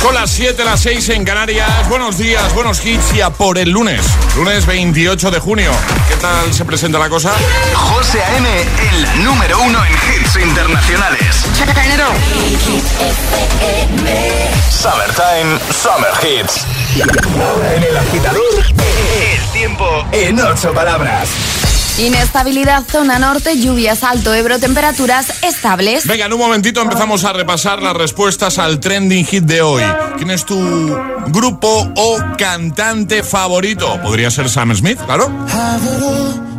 Son las 7, las 6 en Canarias. Buenos días, buenos hits y a por el lunes. Lunes 28 de junio. ¿Qué tal se presenta la cosa? José A.M., el número uno en hits internacionales. Summertime, Summer Hits. En el agitador, El tiempo en ocho palabras. Inestabilidad zona norte, lluvias alto Ebro, temperaturas estables. Venga, en un momentito empezamos a repasar las respuestas al trending hit de hoy. ¿Quién es tu grupo o cantante favorito? Podría ser Sam Smith, claro.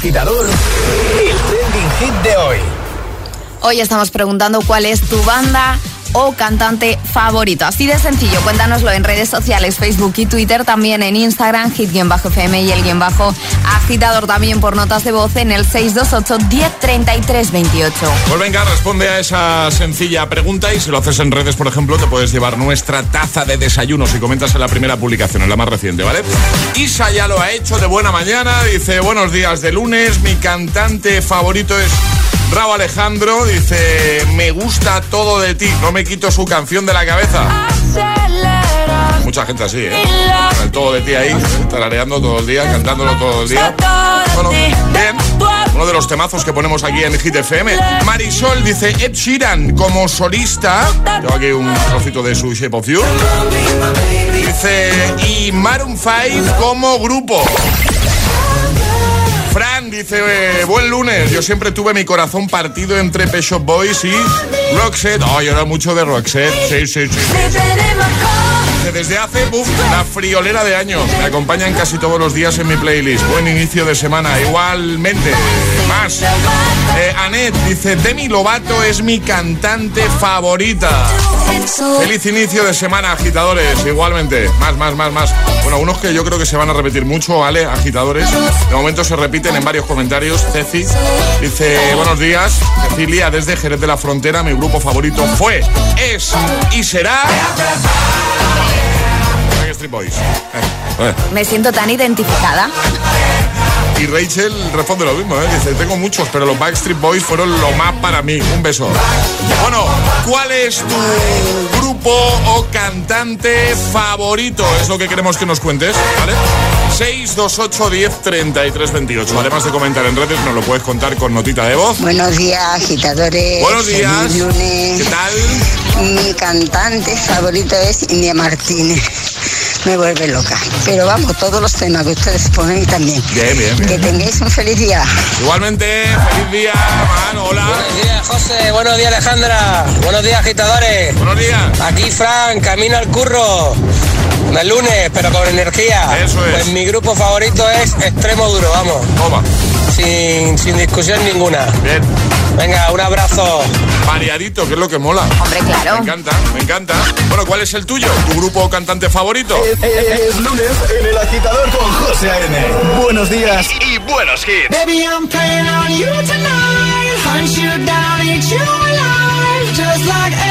agitador, el trending hit de hoy. Hoy estamos preguntando cuál es tu banda o cantante favorito. Así de sencillo, cuéntanoslo en redes sociales, Facebook y Twitter, también en Instagram, hit-fm y el guion bajo agitador también por notas de voz en el 628 103328. Pues venga, responde a esa sencilla pregunta y si lo haces en redes, por ejemplo, te puedes llevar nuestra taza de desayuno si comentas en la primera publicación, en la más reciente, ¿vale? Isa ya lo ha hecho de buena mañana, dice, buenos días de lunes, mi cantante favorito es Bravo Alejandro, dice, me gusta todo de ti, no me quito su canción de la cabeza. Mucha gente así, ¿eh? Con el todo de ti ahí, tarareando todo el día, cantándolo todo el día. Bueno, bien. Uno de los temazos que ponemos aquí en Hit FM. Marisol dice Ed Sheeran como solista. Tengo aquí un trocito de su Shape of You. Dice y Maroon 5 como grupo. Dice, eh, buen lunes, yo siempre tuve mi corazón partido entre Pet Boys y Roxette. Oh, yo era mucho de Roxette, sí, sí, sí. Desde hace uf, una friolera de años. Me acompañan casi todos los días en mi playlist. Buen inicio de semana. Igualmente, más. Eh, Anet dice, Demi Lovato es mi cantante favorita. Feliz inicio de semana, agitadores. Igualmente, más, más, más, más. Bueno, unos que yo creo que se van a repetir mucho, ¿vale? Agitadores. De momento se repiten en varios comentarios. Ceci dice, buenos días. Cecilia, desde Jerez de la Frontera, mi grupo favorito fue, es y será... Backstreet Boys. Eh, eh. Me siento tan identificada. Y Rachel responde lo mismo, ¿eh? dice, tengo muchos, pero los Backstreet Boys fueron lo más para mí. Un beso. Bueno, ¿cuál es tu grupo o cantante favorito? Es lo que queremos que nos cuentes, ¿vale? 628 10 33 28. Además de comentar en redes, nos lo puedes contar con notita de voz. Buenos días, agitadores. Buenos días. Lunes. ¿Qué tal? Mi cantante favorito es India Martínez. Me vuelve loca. Pero vamos, todos los temas que ustedes ponen también. Bien, bien, bien. Que tengáis un feliz día. Igualmente, feliz día, man, hola. Buenos días, José. Buenos días, Alejandra. Buenos días, agitadores. Buenos días. Aquí, Fran, camino al curro. El lunes, pero con energía. Eso es. Pues mi grupo favorito es Extremo Duro, vamos. Toma. Sin, sin discusión ninguna. Bien. Venga, un abrazo. Variadito, que es lo que mola. Hombre, claro. Me encanta, me encanta. Bueno, ¿cuál es el tuyo? ¿Tu grupo o cantante favorito? Es lunes en el agitador con José A.M. Buenos días. Y, y buenos hits. Baby, I'm playing on you tonight. Hunt you down, eat you alive. Just like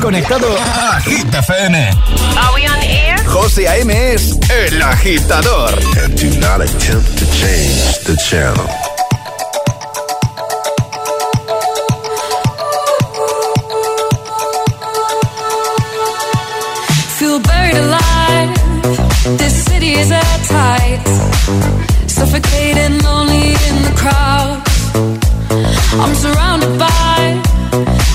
conectado a Hit FM. Are we on air? José A.M. es el agitador. And do not attempt to change the channel. Feel buried alive. This city is at tight. Suffocating, lonely in the crowd. I'm surrounded by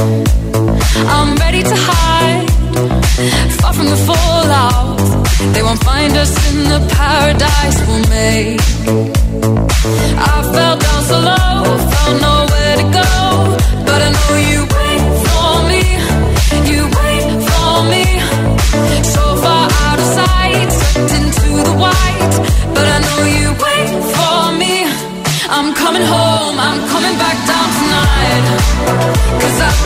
I'm ready to hide, far from the fallout. They won't find us in the paradise we'll make. I fell down so low, found nowhere to go. But I know you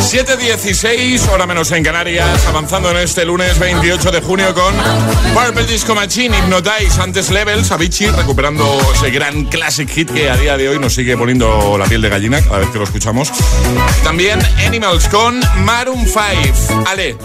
7.16, hora menos en Canarias, avanzando en este lunes 28 de junio con Purple Disco Machine, Hypnotize, antes Levels, Avicii, recuperando ese gran classic hit que a día de hoy nos sigue poniendo la piel de gallina cada vez que lo escuchamos. También Animals con Maroon 5. Ale,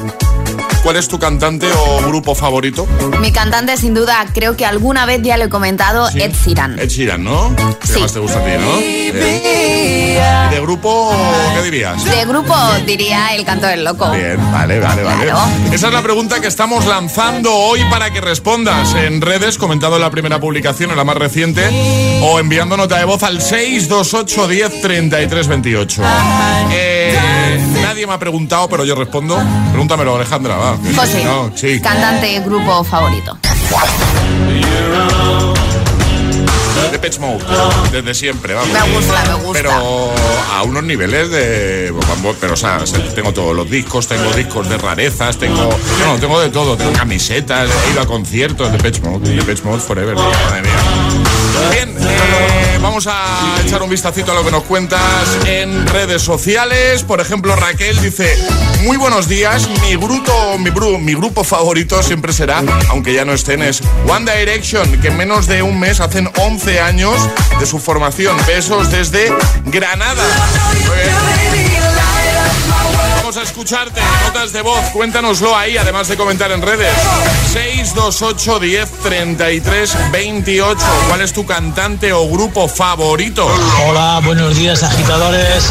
¿cuál es tu cantante o grupo favorito? Mi cantante, sin duda, creo que alguna vez ya lo he comentado, Sí. Ed Sheeran. Ed Sheeran, ¿no? ¿Qué Sí. más te gusta a ti, no? Bien. ¿De grupo qué dirías? De grupo diría El Canto del Loco. Bien, vale, vale, vale. Claro. Esa es la pregunta que estamos lanzando hoy para que respondas en redes, comentado en la primera publicación, en la más reciente, o enviando nota de voz al 628 10 33 28. Eh, nadie me ha preguntado, pero yo respondo. Pregúntamelo, Alejandra, va. José, no, sí. cantante, grupo favorito. De Pitch Mode, desde siempre, vamos. Me gusta, me gusta. Pero a unos niveles de. Pero, o sea, tengo todos los discos, tengo discos de rarezas, tengo. No, tengo de todo, tengo camisetas, he ido a conciertos de Pitch Mode, de Pitch Mode Forever, madre mía. Bien, eh, vamos a echar un vistacito a lo que nos cuentas en redes sociales. Por ejemplo, Raquel dice: Muy buenos días. Mi grupo, mi, bru- mi grupo favorito siempre será, aunque ya no estén, es One Direction, que en menos de un mes hacen 11 años de su formación. Besos desde Granada. Bien. Vamos a escucharte, notas de voz, cuéntanoslo ahí, además de comentar en redes. 628 10 33 28. ¿Cuál es tu cantante o grupo favorito? Hola, buenos días agitadores.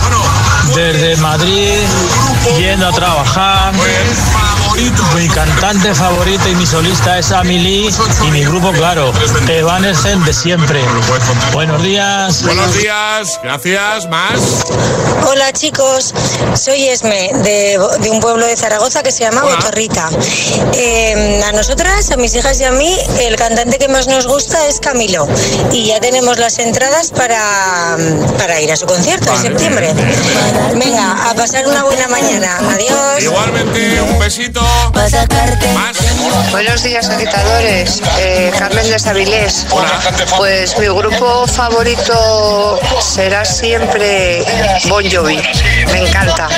Desde Madrid, yendo a trabajar. Mi cantante favorito y mi solista es Amelie y mi grupo, claro, Evanescent de siempre. Buenos días. Buenos días, gracias, más. Hola chicos, soy Esme de, de un pueblo de Zaragoza que se llama Botorrita. Eh, a nosotras, a mis hijas y a mí, el cantante que más nos gusta es Camilo y ya tenemos las entradas para, para ir a su concierto en septiembre. Venga, a pasar una buena mañana. Adiós. Igualmente, un besito. Buenos días, agitadores. Eh, Carmen de Sabilés. Pues mi grupo favorito será siempre Bon Jovi. Me encanta,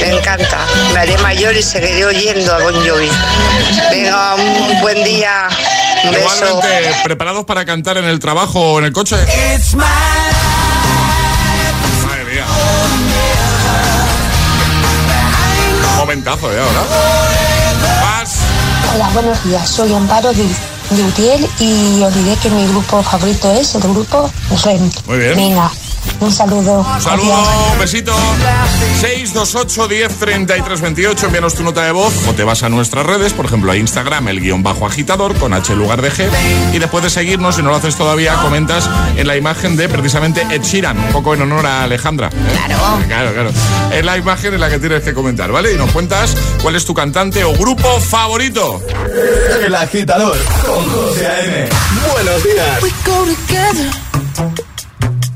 me encanta. Me haré mayor y seguiré oyendo a Bon Jovi. Venga, un buen día. Un beso. Igualmente, ¿preparados para cantar en el trabajo o en el coche? Madre ¿eh? Ahora. Más. Hola, buenos días. Soy Amparo de, de Utiel y os diré que mi grupo favorito es el grupo REM. Muy bien. Venga, un saludo. Un saludo, Adiós. un besito. 628 10 33 28. Envíanos tu nota de voz o te vas a nuestras redes, por ejemplo a Instagram, el guion bajo agitador con H en lugar de G. Y después de seguirnos, si no lo haces todavía, comentas en la imagen de precisamente Ed Sheeran, un poco en honor a Alejandra. Claro. Claro, claro. Es la imagen en la que tienes que comentar, ¿vale? Y nos cuentas cuál es tu cantante o grupo favorito. El agitador con José A.M. Buenos días.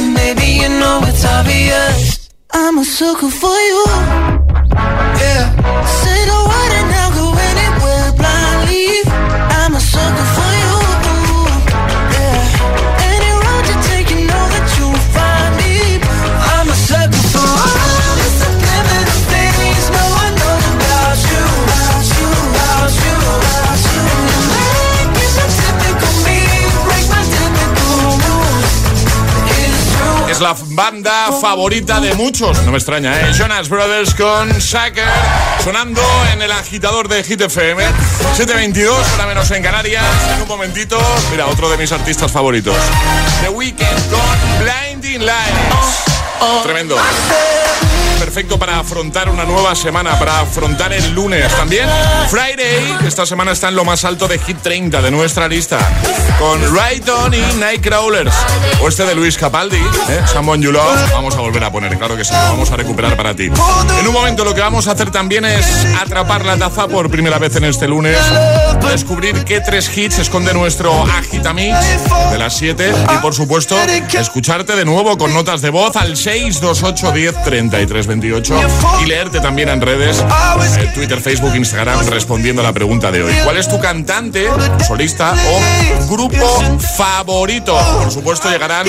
Maybe you know it's obvious. I'm a sucker for you. Yeah. La banda favorita de muchos, no me extraña, ¿eh? Jonas Brothers con Sucker, sonando en el agitador de Hit FM. 722, hora menos en Canarias. En un momentito, mira, otro de mis artistas favoritos. The Weeknd con Blinding Lights. Tremendo. Perfecto para afrontar una nueva semana, para afrontar el lunes. También Friday, esta semana está en lo más alto de Hit 30 de nuestra lista. Con Right On y Nightcrawlers. O este de Luis Capaldi, ¿eh? Someone You. Vamos a volver a poner, claro que sí, vamos a recuperar para ti. En un momento lo que vamos a hacer también es atrapar la taza por primera vez en este lunes. Descubrir qué tres hits esconde nuestro Agitamix de las 7. Y por supuesto, escucharte de nuevo con notas de voz al 628 10 33 28 y leerte también en redes, eh, Twitter, Facebook, Instagram, respondiendo a la pregunta de hoy. ¿Cuál es tu cantante, solista o grupo favorito? Por supuesto, llegarán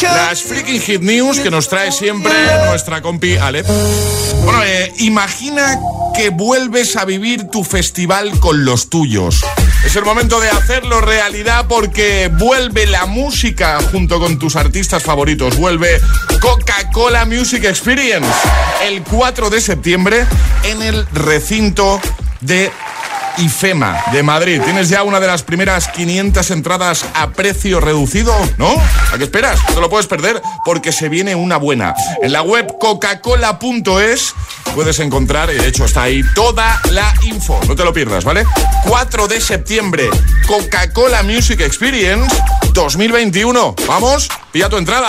las Freaking Hit News que nos trae siempre nuestra compi Ale. Bueno, eh, imagina que vuelves a vivir tu festival con los tuyos. Es el momento de hacerlo realidad porque vuelve la música junto con tus artistas favoritos. Vuelve Coca-Cola Music Experience el 4 de septiembre en el recinto de IFEMA de Madrid. Tienes ya una de las primeras 500 entradas a precio reducido, ¿no? ¿A qué esperas? No te lo puedes perder porque se viene una buena. En la web coca-cola.es puedes encontrar, de hecho está ahí toda la info. No te lo pierdas, ¿vale? 4 de septiembre, Coca-Cola Music Experience 2021. Vamos, pilla tu entrada.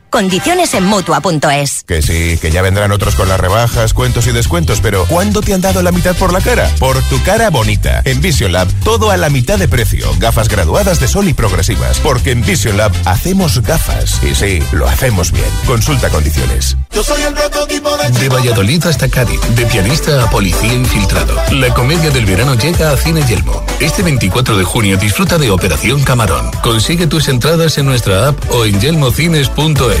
Condiciones en Mutua.es. Que sí, que ya vendrán otros con las rebajas, cuentos y descuentos, pero ¿cuándo te han dado la mitad por la cara? Por tu cara bonita. En Vision Lab, todo a la mitad de precio. Gafas graduadas de sol y progresivas. Porque en Vision Lab hacemos gafas. Y sí, lo hacemos bien. Consulta condiciones. Yo soy el prototipo de De Valladolid hasta Cádiz, de pianista a policía infiltrado. La comedia del verano llega a Cine Yelmo. Este 24 de junio disfruta de Operación Camarón. Consigue tus entradas en nuestra app o en yelmocines.es.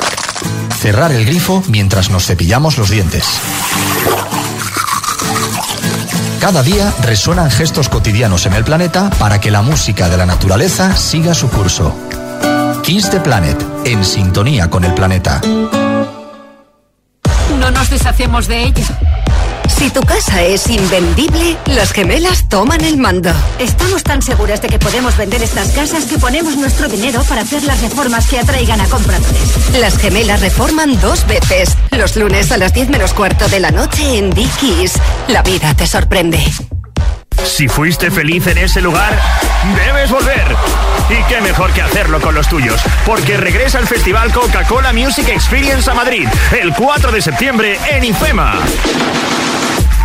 Cerrar el grifo mientras nos cepillamos los dientes. Cada día resuenan gestos cotidianos en el planeta para que la música de la naturaleza siga su curso. Kiss the Planet, en sintonía con el planeta. No nos deshacemos de ella. Si tu casa es invendible, las gemelas toman el mando. Estamos tan seguras de que podemos vender estas casas que ponemos nuestro dinero para hacer las reformas que atraigan a compradores. Las gemelas reforman dos veces. Los lunes a las 10 menos cuarto de la noche en Dickies. La vida te sorprende. Si fuiste feliz en ese lugar, debes volver. Y qué mejor que hacerlo con los tuyos, porque regresa el Festival Coca-Cola Music Experience a Madrid el 4 de septiembre en IFEMA.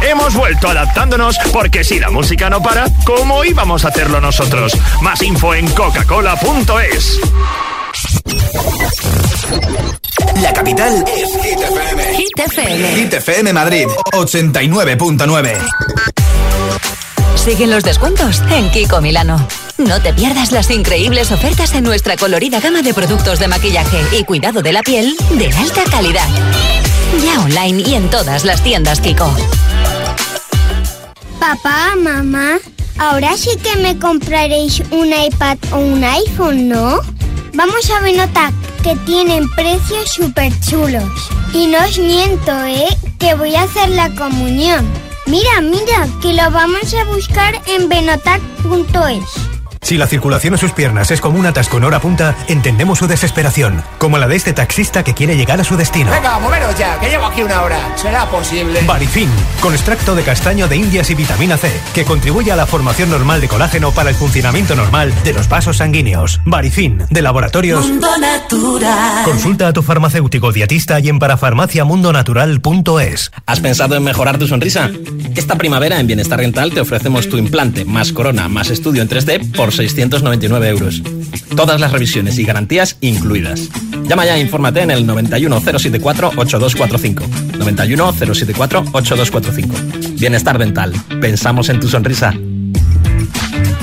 Hemos vuelto adaptándonos porque si la música no para, ¿cómo íbamos a hacerlo nosotros? Más info en coca-cola.es. La capital es Hit FM. Hit FM. Hit FM Madrid, 89.9. Siguen los descuentos en Kiko Milano. No te pierdas las increíbles ofertas en nuestra colorida gama de productos de maquillaje y cuidado de la piel de alta calidad. Ya online y en todas las tiendas Kiko. Papá, mamá, ahora sí que me compraréis un iPad o un iPhone, ¿no? Vamos a Benotac, que tienen precios súper chulos. Y no os miento, ¿eh? Que voy a hacer la comunión. Mira, mira, que lo vamos a buscar en benotac.es. Si la circulación en sus piernas es como un atasco en hora punta, entendemos su desesperación, como la de este taxista que quiere llegar a su destino. Venga, moveros ya, que llevo aquí una hora. ¿Será posible? Barifin, con extracto de castaño de indias y vitamina C, que contribuye a la formación normal de colágeno para el funcionamiento normal de los vasos sanguíneos. Barifin, de laboratorios. Mundo Natural. Consulta a tu farmacéutico dietista y en parafarmaciamundonatural.es. ¿Has pensado en mejorar tu sonrisa? Esta primavera en Bienestar Rental te ofrecemos tu implante más corona más estudio en 3D por 699 euros. Todas las revisiones y garantías incluidas. Llama ya e infórmate en el 91074-8245. 91074-8245. Bienestar Dental. Pensamos en tu sonrisa.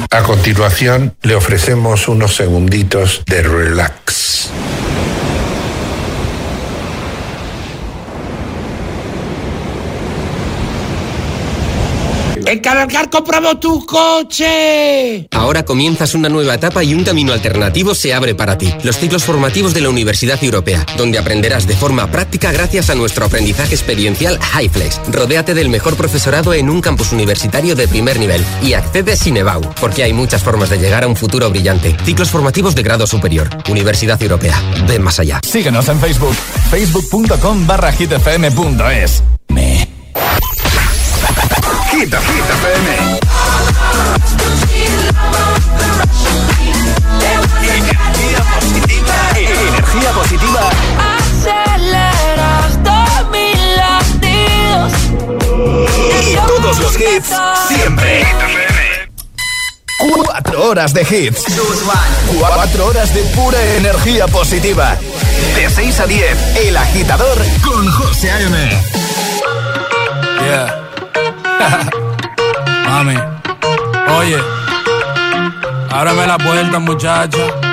A continuación, le ofrecemos unos segunditos de relax. ¡En Calarcar compramos tu coche! Ahora comienzas una nueva etapa y un camino alternativo se abre para ti. Los ciclos formativos de la Universidad Europea, donde aprenderás de forma práctica gracias a nuestro aprendizaje experiencial HighFlex. Rodéate del mejor profesorado en un campus universitario de primer nivel y accede sin EBAU, porque hay muchas formas de llegar a un futuro brillante. Ciclos formativos de grado superior. Universidad Europea. Ven más allá. Síguenos en Facebook, facebook.com barra hitfm.es. Hit, Hit FM. Energía positiva. Energía positiva. Aceleras todos mis latidos. Y todos los hits, siempre. Cuatro horas de hits. Cuatro horas de pura energía positiva. De 6 a 10, El Agitador con José A.M. Yeah. Mami, oye, ábrame la puerta, muchacha.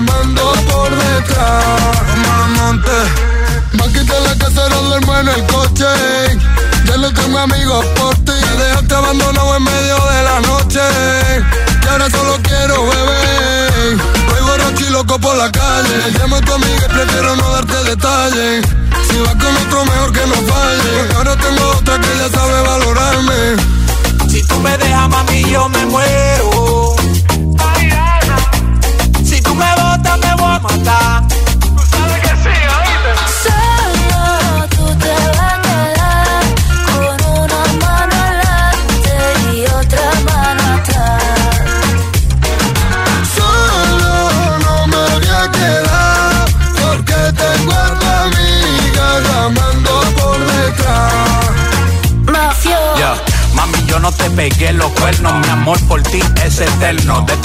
llamando por detrás. Mamante, va a quitar la no duermo en el coche. Ya no tengo amigos por ti. Me dejaste abandonado en medio de la noche. Y ahora solo quiero beber. Voy borracho y loco por la calle. Llamo a tu amiga y prefiero no darte detalles. Si vas con otro, mejor que no falle. Porque ahora tengo otra que ya sabe valorarme. Si tú me dejas, mami, yo me muero. Si tú me botas, me voy a matar. Solo tú te vas a quedar con una mano adelante y otra mano atrás. Solo no me voy a quedar porque tengo a tu amiga llamando por detrás. pegué los cuernos. Mi amor por ti es eterno. De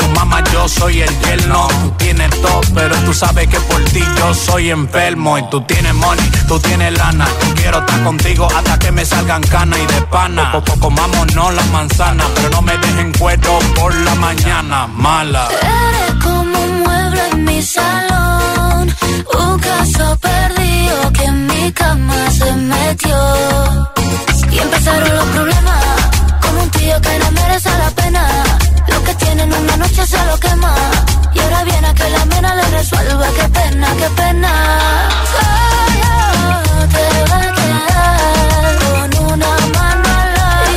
soy el yerno. Tú tienes todo, pero tú sabes que por ti yo soy enfermo. Y tú tienes money, tú tienes lana. quiero estar contigo hasta que me salgan canas y de pana. Poco comámonos las manzanas, pero no me dejen cuero por la mañana. Mala. Eres como un mueble en mi salón. Un caso perdido que en mi cama se metió. Y empezaron los problemas. Con un tío que no merece la pena. Que tienen una noche se lo quema. Y ahora viene a que la mena le resuelva. Qué pena, qué pena. Solo te va a quedar con una mano adelante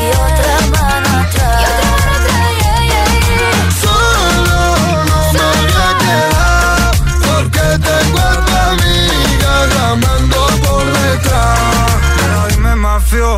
y otra mano atrás. Y otra mano atrás. Solo no me voy a quedar porque tengo a tu amiga llamando por detrás. Pero dime, mafio.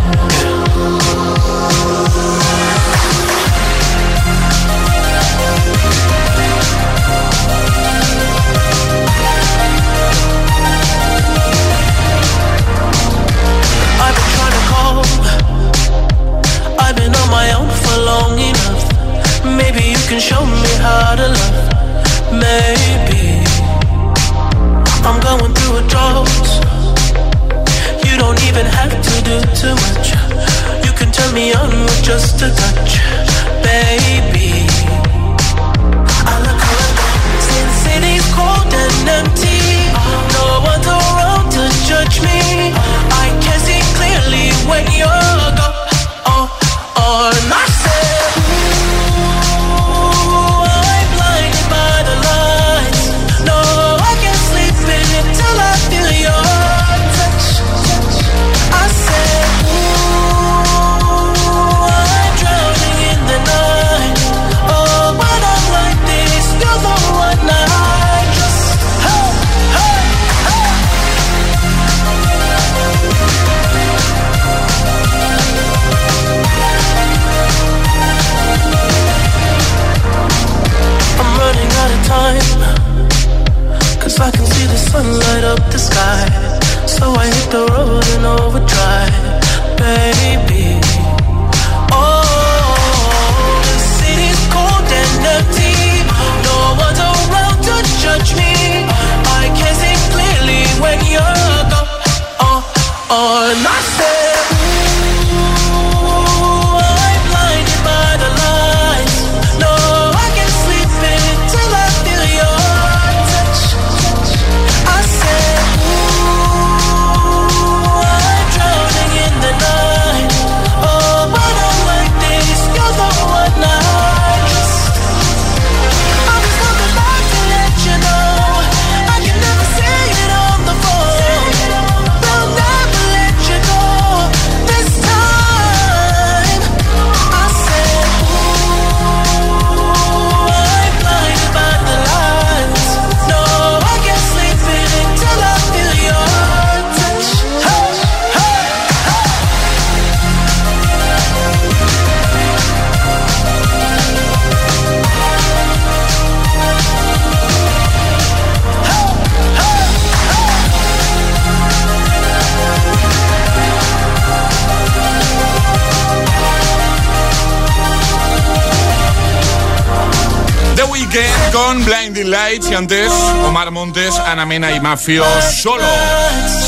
Ana Mena y Mafio solo.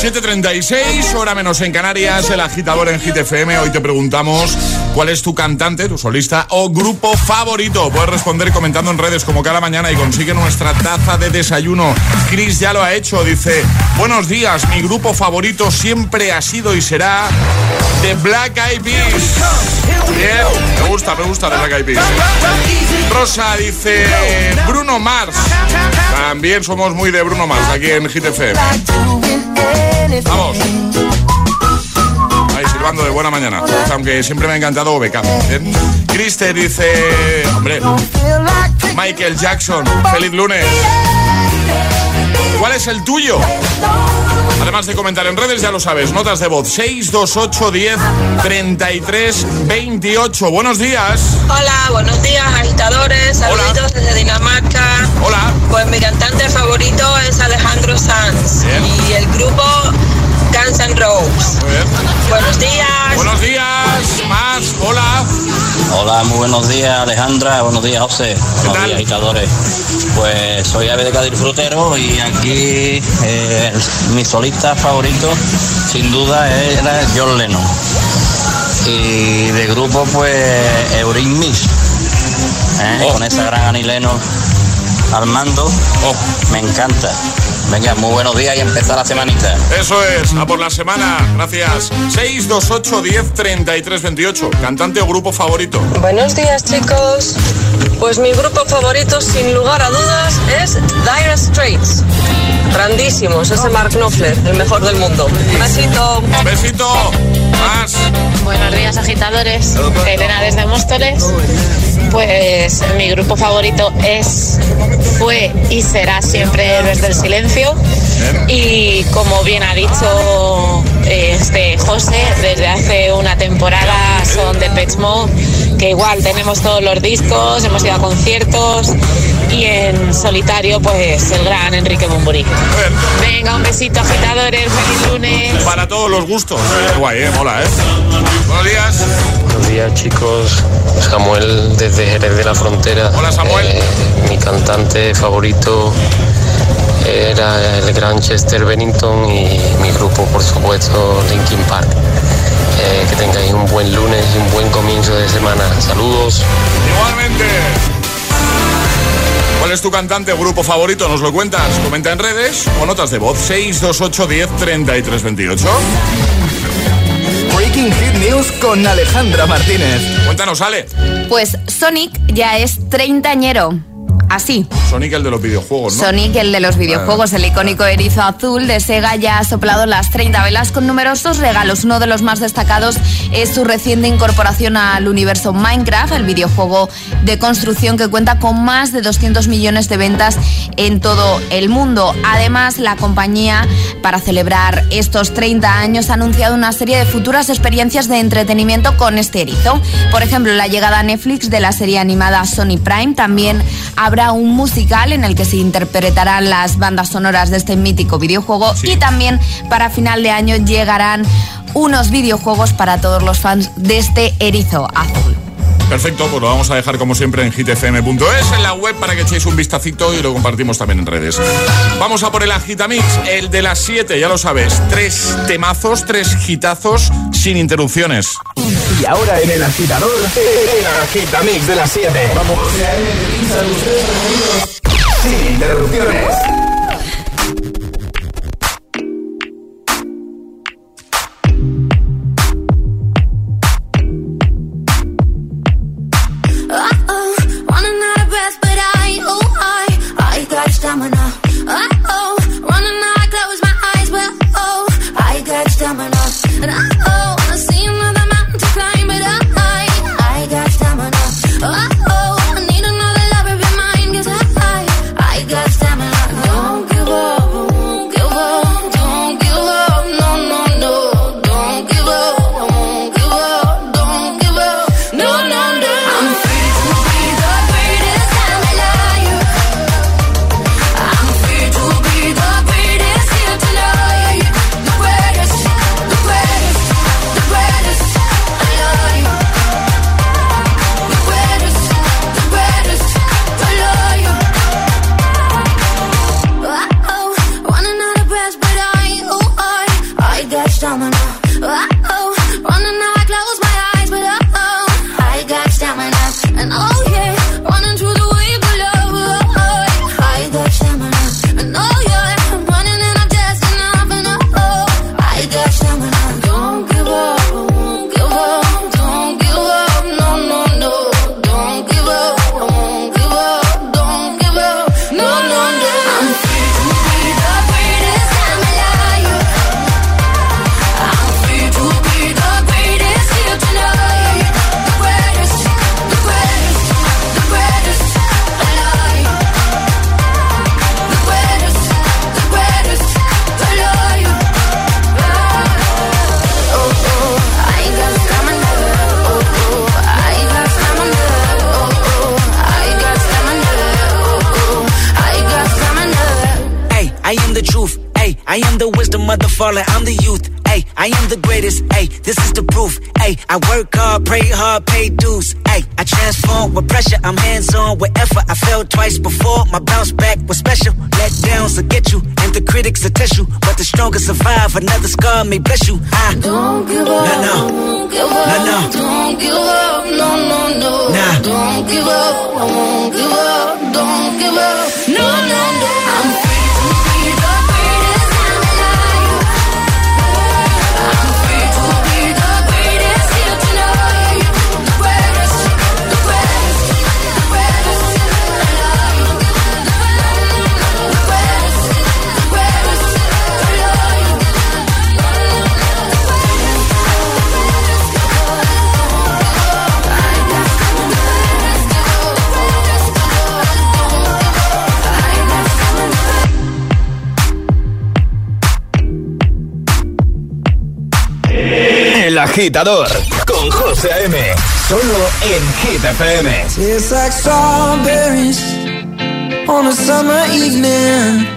7.36, hora menos en Canarias, el agitador en Hit FM. Hoy te preguntamos cuál es tu cantante, tu solista o grupo favorito. Puedes responder comentando en redes como cada mañana y consigue nuestra taza de desayuno. Chris ya lo ha hecho, dice, buenos días, mi grupo favorito siempre ha sido y será The Black Eyed Peas. Bien, me gusta, me gusta The Black Eyed Peas. Rosa dice Bruno Mars. También somos muy de Bruno Mars aquí en Hit Vamos. Ahí, si acabando de buena mañana. Aunque siempre me ha encantado OBK. Chris te dice, hombre, Michael Jackson, feliz lunes. ¿Cuál es el tuyo? Además de comentar en redes, ya lo sabes, notas de voz 628 10 33 28. Buenos días. Hola, buenos días, agitadores. Saludos desde Dinamarca. Hola. Pues mi cantante favorito es Alejandro Sanz. Y el grupo Guns N' Roses. Buenos días. Buenos días. Más. Hola. Hola, muy buenos días Alejandra, buenos días José, buenos días agitadores. Pues soy Ave de Cádiz Frutero y aquí eh, mi solista favorito sin duda era John Lennon. Y de grupo pues Eurin Miss, ¿eh? con esa gran anileno al mando, me encanta. Venga, muy buenos días y empezar la semanita. Eso es, a por la semana. Gracias. 628 10 33 28. Cantante o grupo favorito. Buenos días, chicos. Pues mi grupo favorito, sin lugar a dudas, es Dire Straits. Grandísimos, ese Mark Knopfler, el mejor del mundo. Besito. Besito. Más. Buenos días, agitadores. Elena desde Móstoles. Pues mi grupo favorito es, fue y será siempre Héroes del Silencio. Y como bien ha dicho este José, desde hace una temporada son de Pet Mode, que igual tenemos todos los discos, hemos ido a conciertos y en solitario pues el gran Enrique Bumburi. Venga, un besito agitadores, feliz lunes. Para todos los gustos. Guay, eh, mola, eh. Buenos días. Buenos días chicos, Samuel desde Jerez de la Frontera. Hola Samuel. Eh, mi cantante favorito era el gran Chester Bennington y mi grupo por supuesto Linkin Park. Eh, que tengáis un buen lunes y un buen comienzo de semana. Saludos. Igualmente. ¿Cuál es tu cantante o grupo favorito? ¿Nos lo cuentas? Comenta en redes o notas de voz 628 10 33 28. Breaking Hit News con Alejandra Martínez. Cuéntanos, Ale. Pues Sonic ya es treintañero. Así. Sonic el de los videojuegos, ¿no? Sonic, el de los videojuegos, el icónico erizo azul de Sega, ya ha soplado las 30 velas con numerosos regalos. Uno de los más destacados es su reciente incorporación al universo Minecraft, el videojuego de construcción que cuenta con más de 200 millones de ventas en todo el mundo. Además, la compañía, para celebrar estos 30 años, ha anunciado una serie de futuras experiencias de entretenimiento con este erizo. Por ejemplo, la llegada a Netflix de la serie animada Sony Prime. También habrá un musical en el que se interpretarán las bandas sonoras de este mítico videojuego y también para final de año llegarán unos videojuegos para todos los fans de este erizo azul. Perfecto, pues lo vamos a dejar como siempre en hitfm.es, en la web para que echéis un vistacito y lo compartimos también en redes. Vamos a por el Agitamix, el de las 7, ya lo sabes. Tres temazos, tres hitazos sin interrupciones. Y ahora en el agitador, el Agitamix de las 7. Vamos. Sin interrupciones. love, I won't give agitador con José M. Solo en Hit FM. It's like strawberries on a summer evening.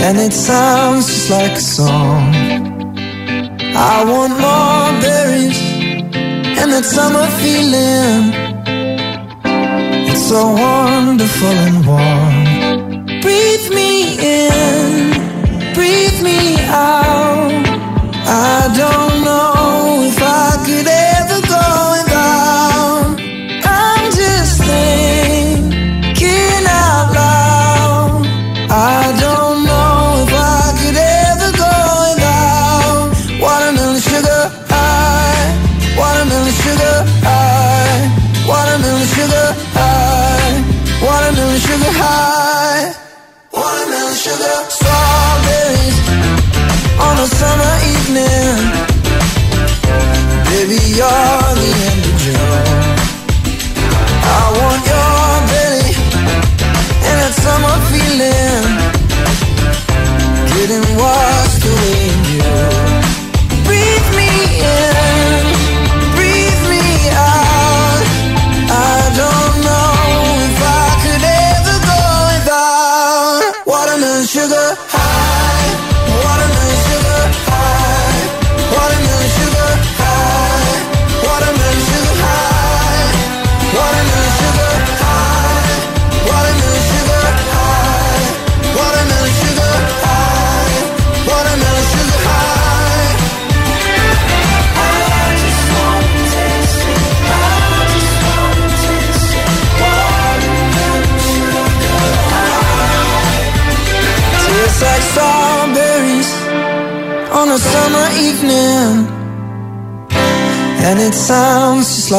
And it sounds just like a song. I want more berries and that summer feeling. It's so wonderful and warm. Breathe me in, breathe me out. I don't know if I could ever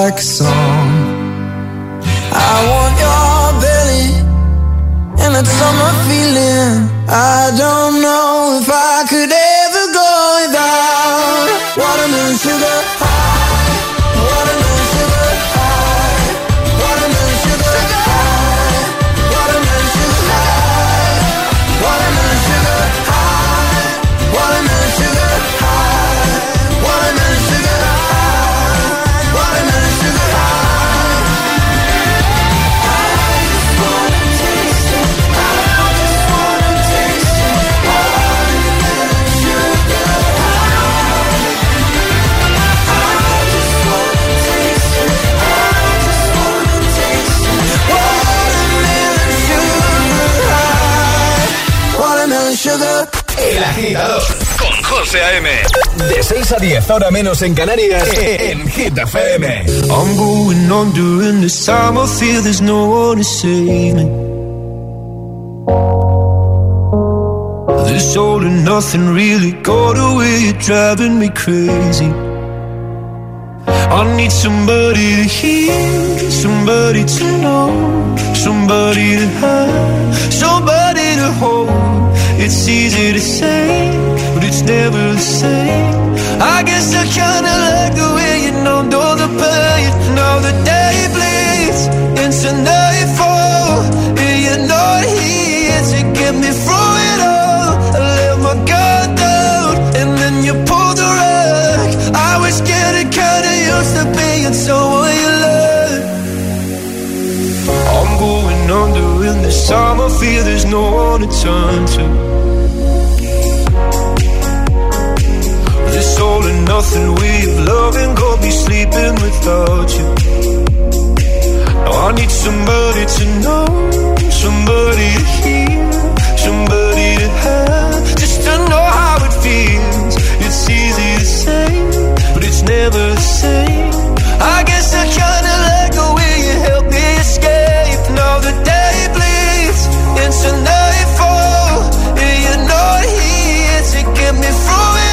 Sex. hora menos en Canarias, en Hit FM. I'm going on during this time, I feel there's no one to save me. This all and nothing really got away, you're driving me crazy. I need somebody to hear, somebody to know, somebody to have, somebody to hold. It's easy to say, but it's never the same. I guess I kinda like the way you know, know the pain, know the day bleeds into night. time I feel there's no one to turn to. This all and nothing we've loved and go be sleeping without you. Now I need somebody to know, somebody to hear, somebody to have, just to know how it feels. It's easy to say, but it's never the same. I guess I kinda like the way you help me escape until nightfall. and you know he here to get me through it.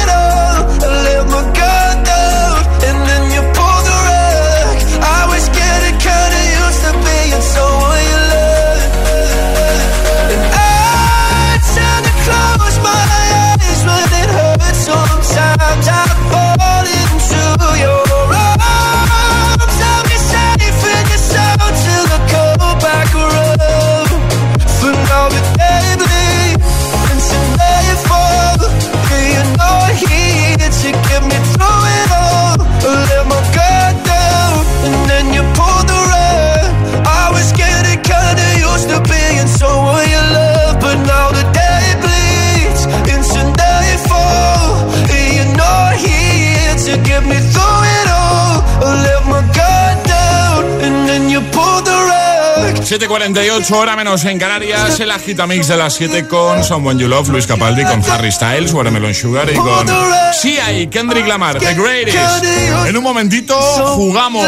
7.48 hora menos en Canarias, el agitamix de las 7 con Someone You Love, Luis Capaldi, con Harry Styles, Watermelon Sugar y con Sia y Kendrick Lamar, The Greatest. En un momentito jugamos,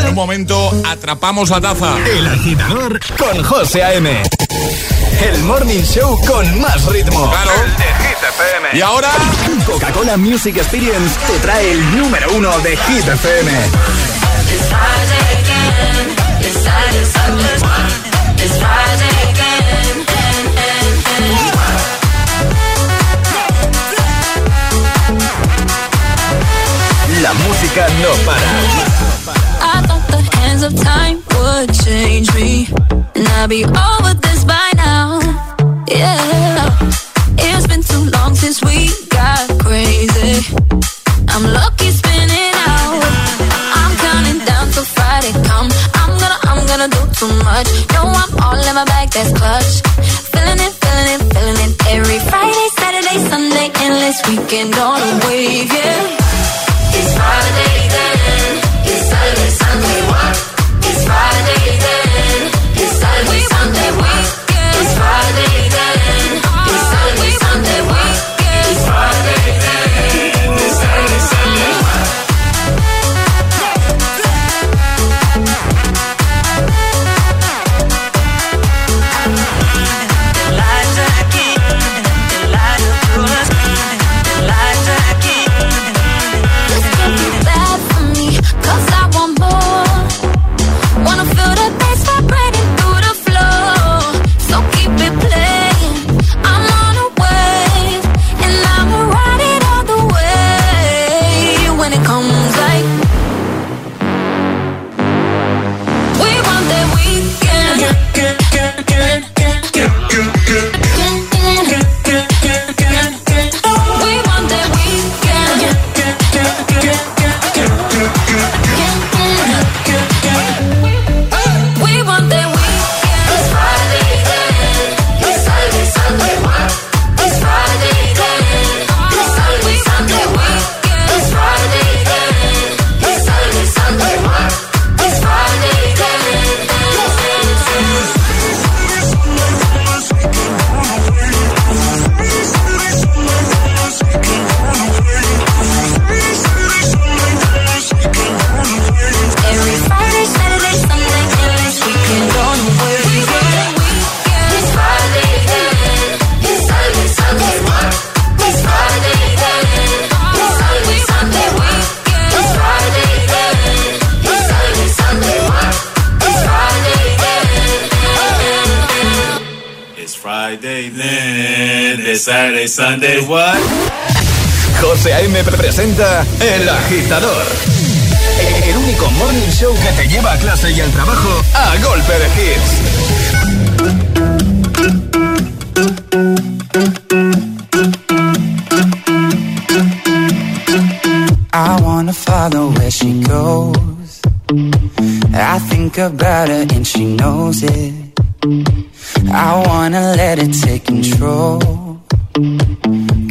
en un momento atrapamos la taza. El agitador con José A.M. El morning show con más ritmo. Claro. El de Hit FM. Y ahora, Coca-Cola Music Experience te trae el número uno de Hit FM. La música no para. I thought the hands of time would change me. And I'd be over this by now. Yeah. It's been too long since we got crazy. I'm lucky spinning out. I'm counting down till Friday come. I'm gonna, I'm gonna do too much. No, I'm all in my bag, that's clutch. Sunday, what? José A.M. presenta El Agitador. El único morning show que te lleva a clase y al trabajo a golpe de hits. I wanna follow where she goes. I think about her and she knows it. I wanna let it take control.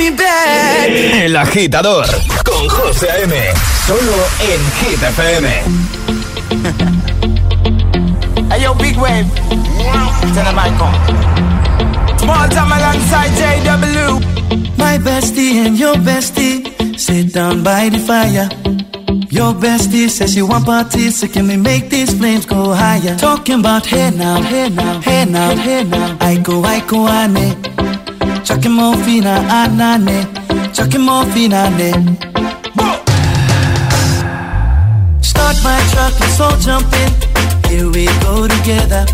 El agitador con José A.M. Solo en Hit FM. Hey yo, big wave. Tell them I come. Small time alongside JW. My bestie and your bestie sit down by the fire. Your bestie says she want parties, so can we make these flames go higher? Talking about hey now, hey now, hey now, hey now. I go, I go, ane. Chucking more fina, anane. Chucking more fina, ne. Start my truck, let's all jump in. Here we go together.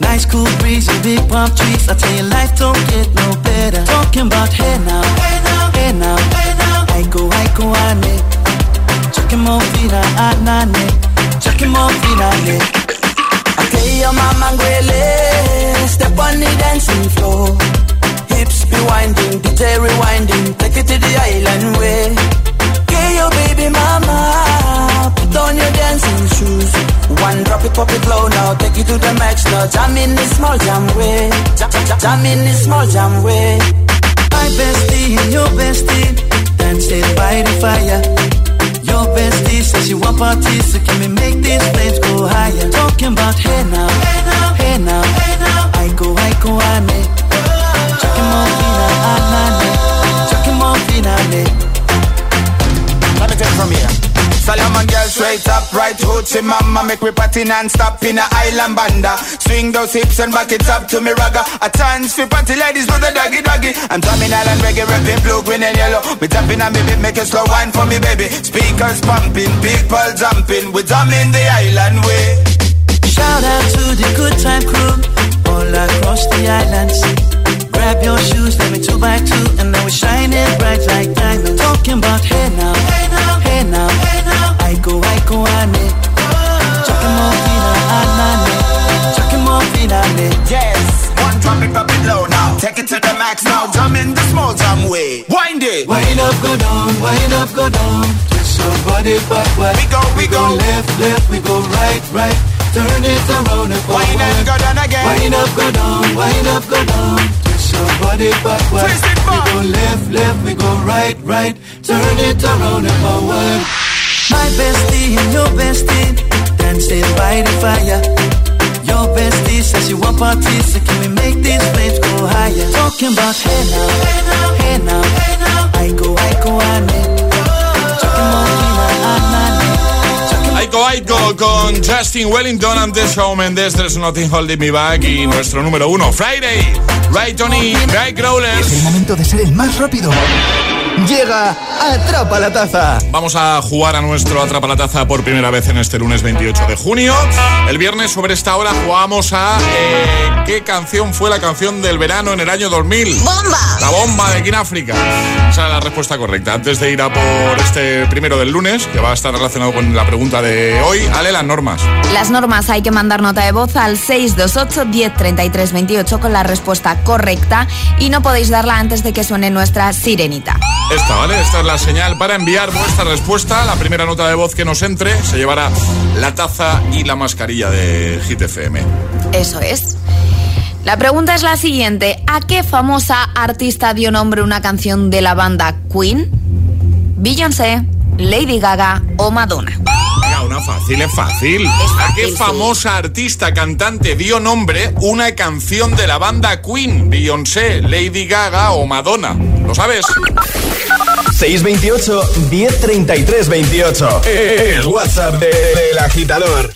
Nice cool breeze and big palm trees. I tell you, life don't get no better. Talking about hey now, hey now, hey now, hey now. I go, I go, ane. Chucking more fina, anane. Chucking more fina, ne. Okay, your mama step on the dancing floor. Hips be winding, DJ rewinding, take it to the island way. Okay, your baby mama, put on your dancing shoes. One drop it, pop it low now, take it to the max now. Jam in the small jam way, jam, jam, jam in the small jam way. My bestie and your bestie dancing by the fire. Your bestie says she want parties, so can we make these flames go higher? Talking about hey now, hey now, hey now, hey now. I go, I go, ane. Chucking more fina, anane. Chucking more. Let me from here. Girl straight up, right hoochie mama Make we party non-stop in a island banda Swing those hips and back it up to me ragga A chance for party ladies with the doggy doggy I'm drumming island reggae, rapping blue, green and yellow Me tapping on me beat, make a slow wine for me baby Speakers pumping, people jumping We drumming the island way Shout out to the good time crew all across the islands. Grab your shoes, let me two by two, and now we're shining bright like diamonds. Talking about hey now, hey now, hey now, hey now. I go, I go, I ane. Chucking more fina, anane. Chucking more fina, ne. Yes, one drop it, drop it low now Take it to the max now, jump in the small jam way Wind it Wind up, go down, wind up, go down. Twist your body backward. We go, we, we go, go left, left, we go right, right. Turn it around and forward. Wine and go down again. Wine up, go down, wine up, go down. Twist your body backward. Twist it back. We go left, left, we go right, right. Turn it around and forward. My bestie and your bestie dancing by the fire. Your bestie says you want parties, so can we make these flames go higher? Talking about hey now, hey now, hey now, hey now. I go, I go, I need. Aiko Aiko con Justin Wellington antes Shawn Mendes There's Nothing Holding Me Back y nuestro número uno Friday Right Tony Nightcrawlers Es el momento de ser el más rápido Llega Atrapa la Taza. Vamos a jugar a nuestro Atrapa la Taza por primera vez en este lunes 28 de junio. El viernes sobre esta hora jugamos a eh, ¿Qué canción fue la canción del verano en el año 2000? ¡Bomba! La bomba de King África. Esa es la respuesta correcta. Antes de ir a por este primero del lunes, que va a estar relacionado con la pregunta de hoy, Ale, las normas. Las normas hay que mandar nota de voz al 628 1033 28 con la respuesta correcta y no podéis darla antes de que suene nuestra sirenita. Esta, ¿vale? Esta es la señal para enviar vuestra respuesta. La primera nota de voz que nos entre se llevará la taza y la mascarilla de Hit FM. Eso es. La pregunta es la siguiente. ¿A qué famosa artista dio nombre una canción de la banda Queen? Beyoncé, Lady Gaga o Madonna. Una fácil, es fácil. ¿A qué famosa artista cantante dio nombre una canción de la banda Queen? Beyoncé, Lady Gaga o Madonna. ¿Lo sabes? 628 1033 28. El WhatsApp del de, agitador.